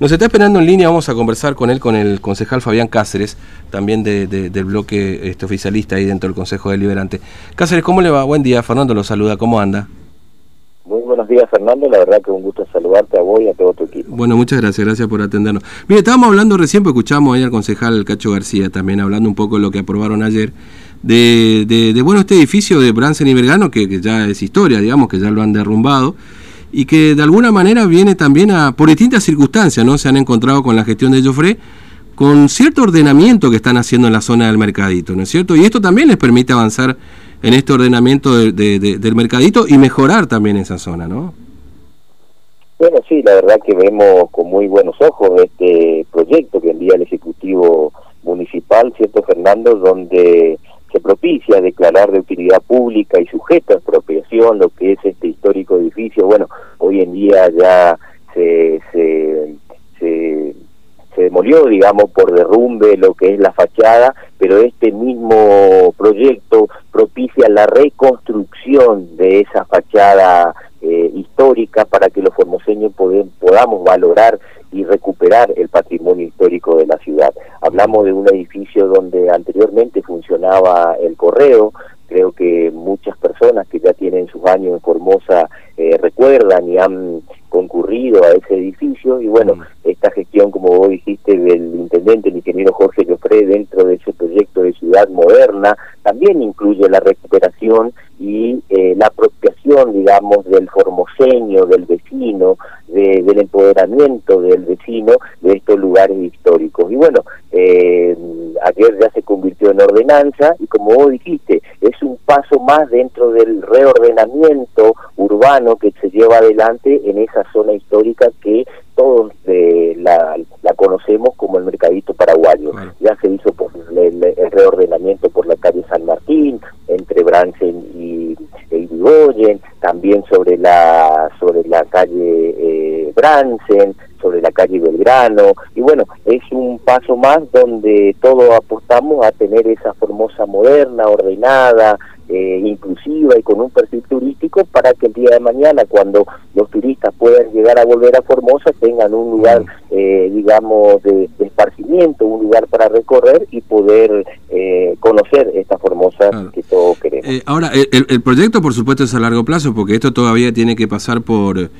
Nos está esperando en línea, vamos a conversar con él, con el concejal Fabián Cáceres, también del bloque este, oficialista ahí dentro del Consejo Deliberante. Cáceres, ¿cómo le va? Buen día, Fernando lo saluda, ¿cómo anda? Muy buenos días, Fernando. La verdad que un gusto saludarte a vos y a todo tu equipo. Bueno, muchas gracias, gracias por atendernos. Mire, estábamos hablando recién, porque escuchamos ahí al concejal Cacho García también hablando un poco de lo que aprobaron ayer, de, de, bueno, este edificio de Bransen y Vergano, que, que ya es historia, digamos, que ya lo han derrumbado y que de alguna manera viene también a, por distintas circunstancias, ¿no? Se han encontrado con la gestión de Joffre, con cierto ordenamiento que están haciendo en la zona del mercadito, ¿no es cierto? Y esto también les permite avanzar en este ordenamiento del mercadito y mejorar también esa zona, ¿no? Bueno, sí, la verdad que vemos con muy buenos ojos este proyecto que envía el Ejecutivo Municipal, ¿cierto, Fernando? Donde se propicia declarar de utilidad pública y sujeta a expropiación lo que es este histórico edificio. Bueno, hoy en día ya se, se, demolió, digamos, por derrumbe lo que es la fachada, pero este mismo proyecto propicia la reconstrucción de esa fachada eh, histórica para que los formoseños podamos valorar y recuperar el patrimonio histórico de la ciudad. Hablamos de un edificio donde anteriormente funcionaba el correo, creo que muchas personas que ya tienen sus años en Formosa eh, recuerdan y han concurrido a ese edificio y bueno, mm. esta gestión, como vos dijiste, del intendente, el ingeniero Jorge Llofré, dentro de ese proyecto de ciudad moderna, también incluye la recuperación y eh, la apropiación, digamos, del formoseño, del vecino, del empoderamiento del vecino de estos lugares históricos. Y bueno, eh, ayer ya se convirtió en ordenanza y como vos dijiste, es un paso más dentro del reordenamiento urbano que se lleva adelante en esa zona histórica que todos eh, la, conocemos como el mercadito paraguayo. Ya se hizo por el, reordenamiento por la calle San Martín, entre Bransen y Irigoyen, también sobre la sobre la calle eh, Bransen, sobre la calle Belgrano, y bueno, es un paso más donde todos apostamos a tener esa Formosa moderna, ordenada, eh, inclusiva y con un perfil turístico para que el día de mañana, cuando los turistas puedan llegar a volver a Formosa, tengan un lugar, eh, digamos, de, esparcimiento, un lugar para recorrer y poder eh, conocer esta Formosa que todos queremos. ahora, el, el proyecto, por supuesto, es a largo plazo, porque esto todavía tiene que pasar por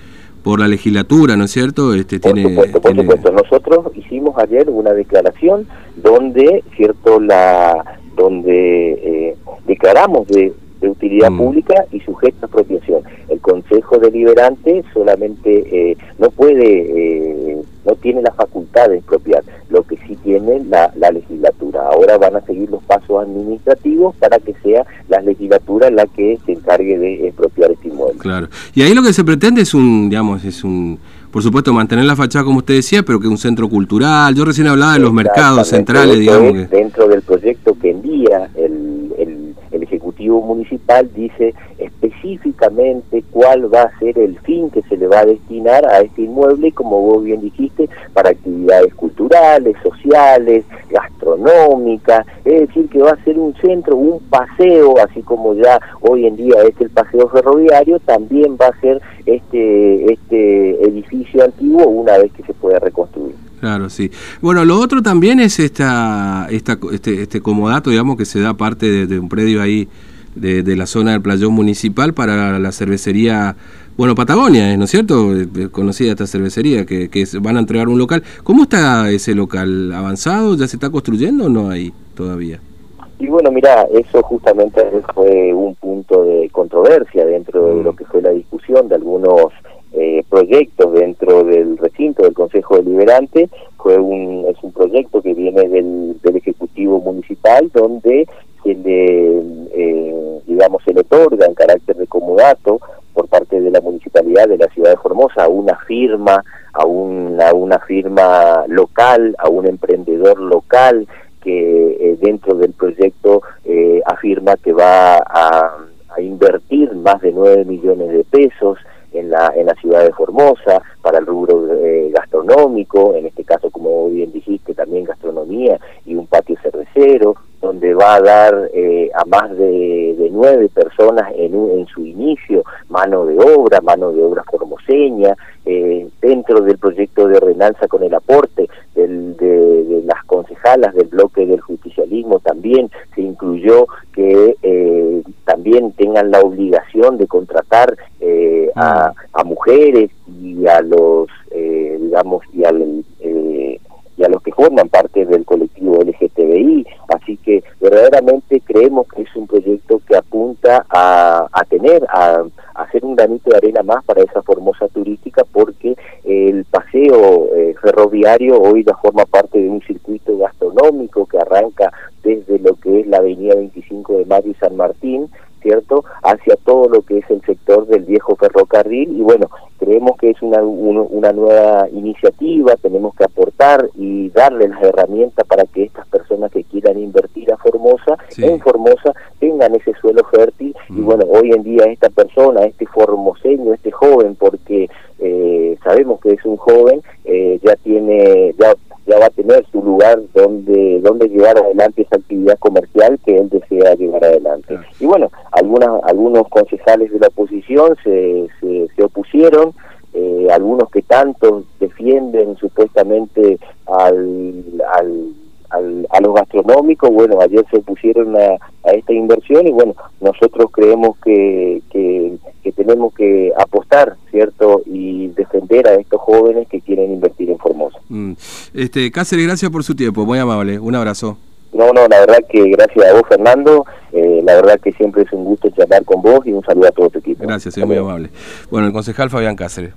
por la legislatura, ¿no es cierto? Este, por supuesto, por supuesto. Nosotros hicimos ayer una declaración donde, cierto, la donde eh, declaramos de, utilidad mm. pública y sujeta a apropiación. El Consejo Deliberante solamente eh, no puede, eh, no tiene la facultad de expropiar, lo tiene la, la legislatura. Ahora van a seguir los pasos administrativos para que sea la legislatura la que se encargue de expropiar este inmueble. Claro. Y ahí lo que se pretende es un, digamos, es un por supuesto, mantener la fachada como usted decía, pero que un centro cultural. Yo recién hablaba de los mercados centrales, digamos. Dentro del proyecto que envía el, el, el, Ejecutivo Municipal, dice específicamente cuál va a ser el fin que se le va a destinar a este inmueble, como vos bien dijiste, para actividades culturales, sociales, gastronómicas, es decir, que va a ser un centro, un paseo, así como ya hoy en día es el paseo ferroviario, también va a ser este, este edificio antiguo una vez que se pueda reconstruir. Claro, sí. Bueno, lo otro también es esta, esta, este, este comodato, digamos, que se da parte de, un predio ahí de, de, la zona del playón municipal para la cervecería, bueno, Patagonia, ¿no es cierto? Eh, conocida esta cervecería, que, que van a entregar un local. ¿Cómo está ese local? ¿Avanzado? ¿Ya se está construyendo o no hay todavía? Y bueno, mira, eso justamente fue un punto de controversia dentro de mm. lo que fue la discusión de algunos eh, proyectos dentro del recinto del Consejo Deliberante. Fue un, es un proyecto que viene del, del Ejecutivo Municipal donde se le, eh, digamos, se le otorga en carácter de comodato por parte de la municipalidad de la ciudad de Formosa a una firma, a una, una firma local, a un emprendedor local que eh, dentro del proyecto eh, afirma que va a, invertir más de 9 millones de pesos en la, en la ciudad de Formosa para el rubro eh, gastronómico, en este caso, como bien dijiste, también gastronomía y un patio cervecero, donde va a dar a más de, nueve personas en, en su inicio mano de obra, mano de obra formoseña, eh, dentro del proyecto de ordenanza con el aporte del, de, las concejalas del bloque del justicialismo también se incluyó que eh, también tengan la obligación de contratar eh, a, mujeres y a los digamos y al y a los que forman parte del colectivo LGTBI. Verdaderamente creemos que es un proyecto que apunta a, tener, a, hacer un granito de arena más para esa Formosa turística porque el paseo eh, ferroviario hoy ya forma parte de un circuito gastronómico que arranca desde lo que es la avenida 25 de Mayo y San Martín, ¿cierto? Hacia todo lo que es el sector del viejo ferrocarril y bueno, creemos que es una, una nueva iniciativa, tenemos que aportar y darle las herramientas para que quieran invertir a Formosa, en Formosa, tengan ese suelo fértil y mm. bueno, hoy en día esta persona, este formoseño, este joven, porque eh, sabemos que es un joven, eh, ya tiene, ya ya va a tener su lugar donde donde llevar adelante esa actividad comercial que él desea llevar adelante. Y bueno, algunas algunos concejales de la oposición se, se, opusieron, eh, algunos que tanto defienden supuestamente al, al al, a los gastronómicos, bueno, ayer se opusieron a, a, esta inversión y bueno, nosotros creemos que, que, que, tenemos que apostar, ¿cierto? Y defender a estos jóvenes que quieren invertir en Formosa. Mm. Este, Cáceres, gracias por su tiempo, muy amable, un abrazo. No, no, la verdad que gracias a vos, Fernando. Eh, la verdad que siempre es un gusto charlar con vos y un saludo a todo tu equipo. Gracias, es muy amable. Bueno, el concejal Fabián Cáceres.